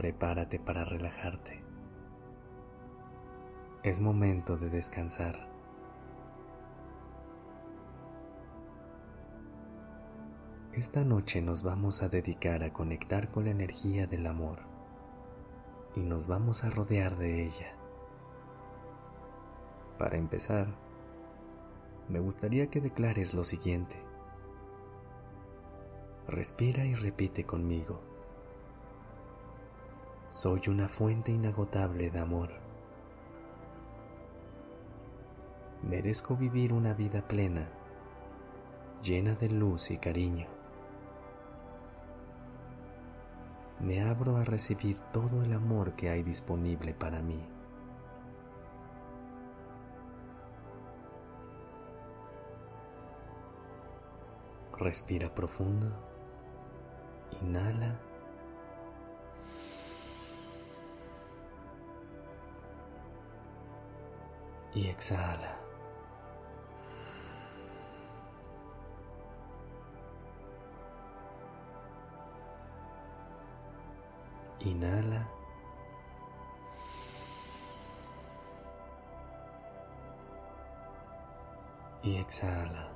Prepárate para relajarte. Es momento de descansar. Esta noche nos vamos a dedicar a conectar con la energía del amor y nos vamos a rodear de ella. Para empezar, me gustaría que declares lo siguiente. Respira y repite conmigo. Soy una fuente inagotable de amor. Merezco vivir una vida plena, llena de luz y cariño. Me abro a recibir todo el amor que hay disponible para mí. Respira profundo. Inhala. Y exhala. Inhala. Y exhala.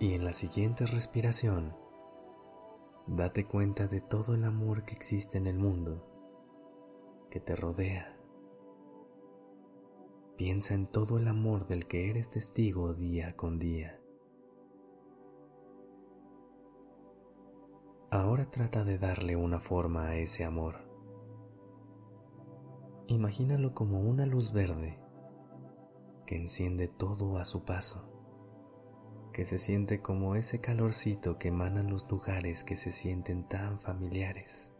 Y en la siguiente respiración, date cuenta de todo el amor que existe en el mundo, que te rodea. Piensa en todo el amor del que eres testigo día con día. Ahora trata de darle una forma a ese amor. Imagínalo como una luz verde que enciende todo a su paso que se siente como ese calorcito que emanan los lugares que se sienten tan familiares.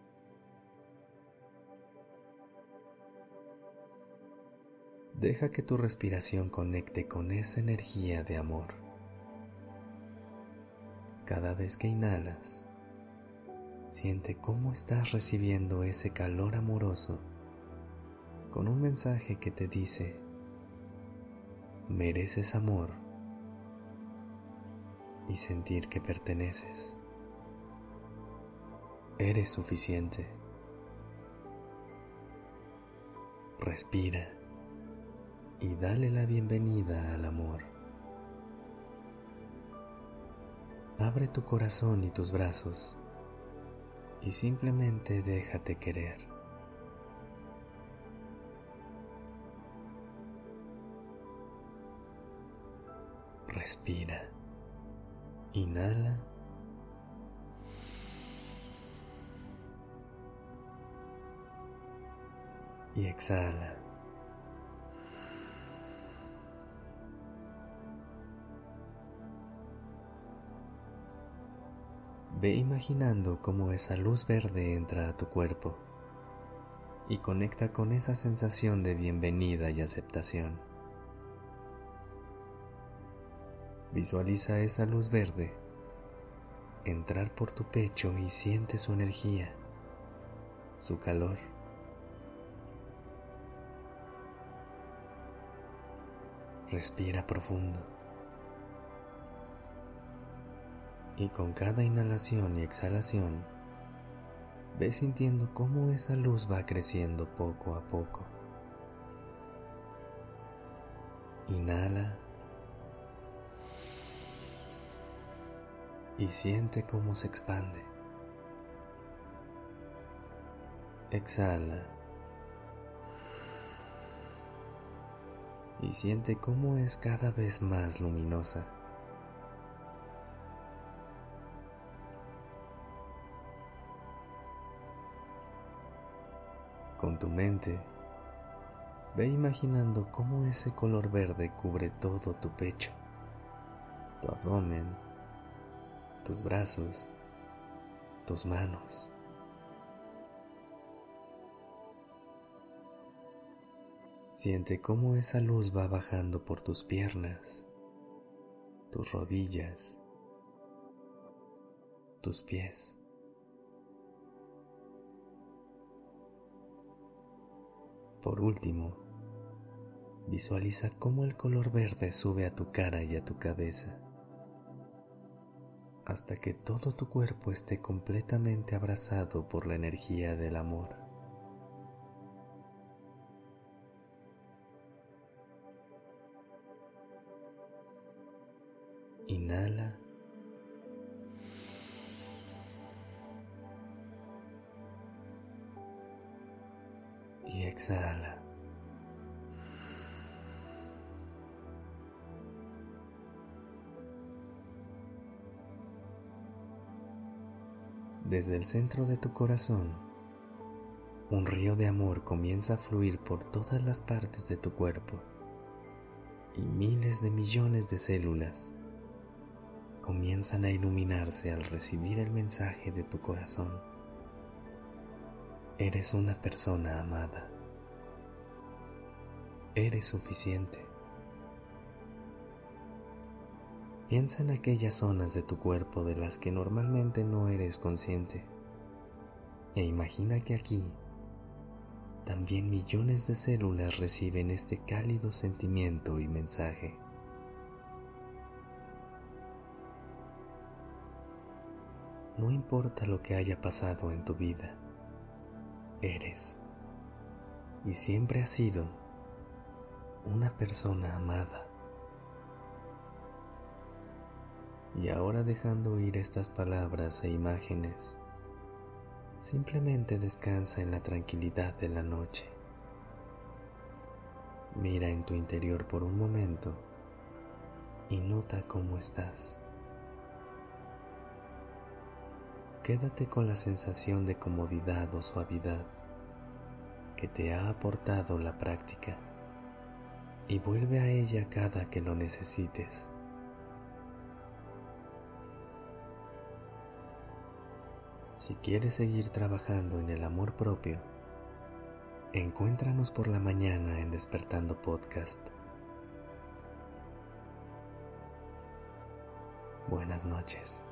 Deja que tu respiración conecte con esa energía de amor. Cada vez que inhalas, siente cómo estás recibiendo ese calor amoroso con un mensaje que te dice, mereces amor y sentir que perteneces. Eres suficiente. Respira y dale la bienvenida al amor. Abre tu corazón y tus brazos y simplemente déjate querer. Respira. Inhala. Y exhala. Ve imaginando cómo esa luz verde entra a tu cuerpo y conecta con esa sensación de bienvenida y aceptación. Visualiza esa luz verde entrar por tu pecho y siente su energía, su calor. Respira profundo. Y con cada inhalación y exhalación, ve sintiendo cómo esa luz va creciendo poco a poco. Inhala. Y siente cómo se expande. Exhala y siente cómo es cada vez más luminosa. Con tu mente, Ve imaginando cómo ese color verde cubre todo tu pecho, tu abdomen, tus brazos, tus manos. Siente cómo esa luz va bajando por tus piernas, tus rodillas, tus pies. Por último, visualiza cómo el color verde sube a tu cara y a tu cabeza, hasta que todo tu cuerpo esté completamente abrazado por la energía del amor. Inhala. Y exhala. Desde el centro de tu corazón, un río de amor comienza a fluir por todas las partes de tu cuerpo y miles de millones de células comienzan a iluminarse al recibir el mensaje de tu corazón. Eres una persona amada. Eres suficiente. Piensa en aquellas zonas de tu cuerpo de las que normalmente no eres consciente e imagina que aquí también millones de células reciben este cálido sentimiento y mensaje. No importa lo que haya pasado en tu vida, eres y siempre has sido una persona amada. Y ahora dejando ir estas palabras e imágenes, simplemente descansa en la tranquilidad de la noche. Mira en tu interior por un momento y nota cómo estás. Quédate con la sensación de comodidad o suavidad que te ha aportado la práctica y vuelve a ella cada que lo necesites. Si quieres seguir trabajando en el amor propio, encuéntranos por la mañana en Despertando Podcast. Buenas noches.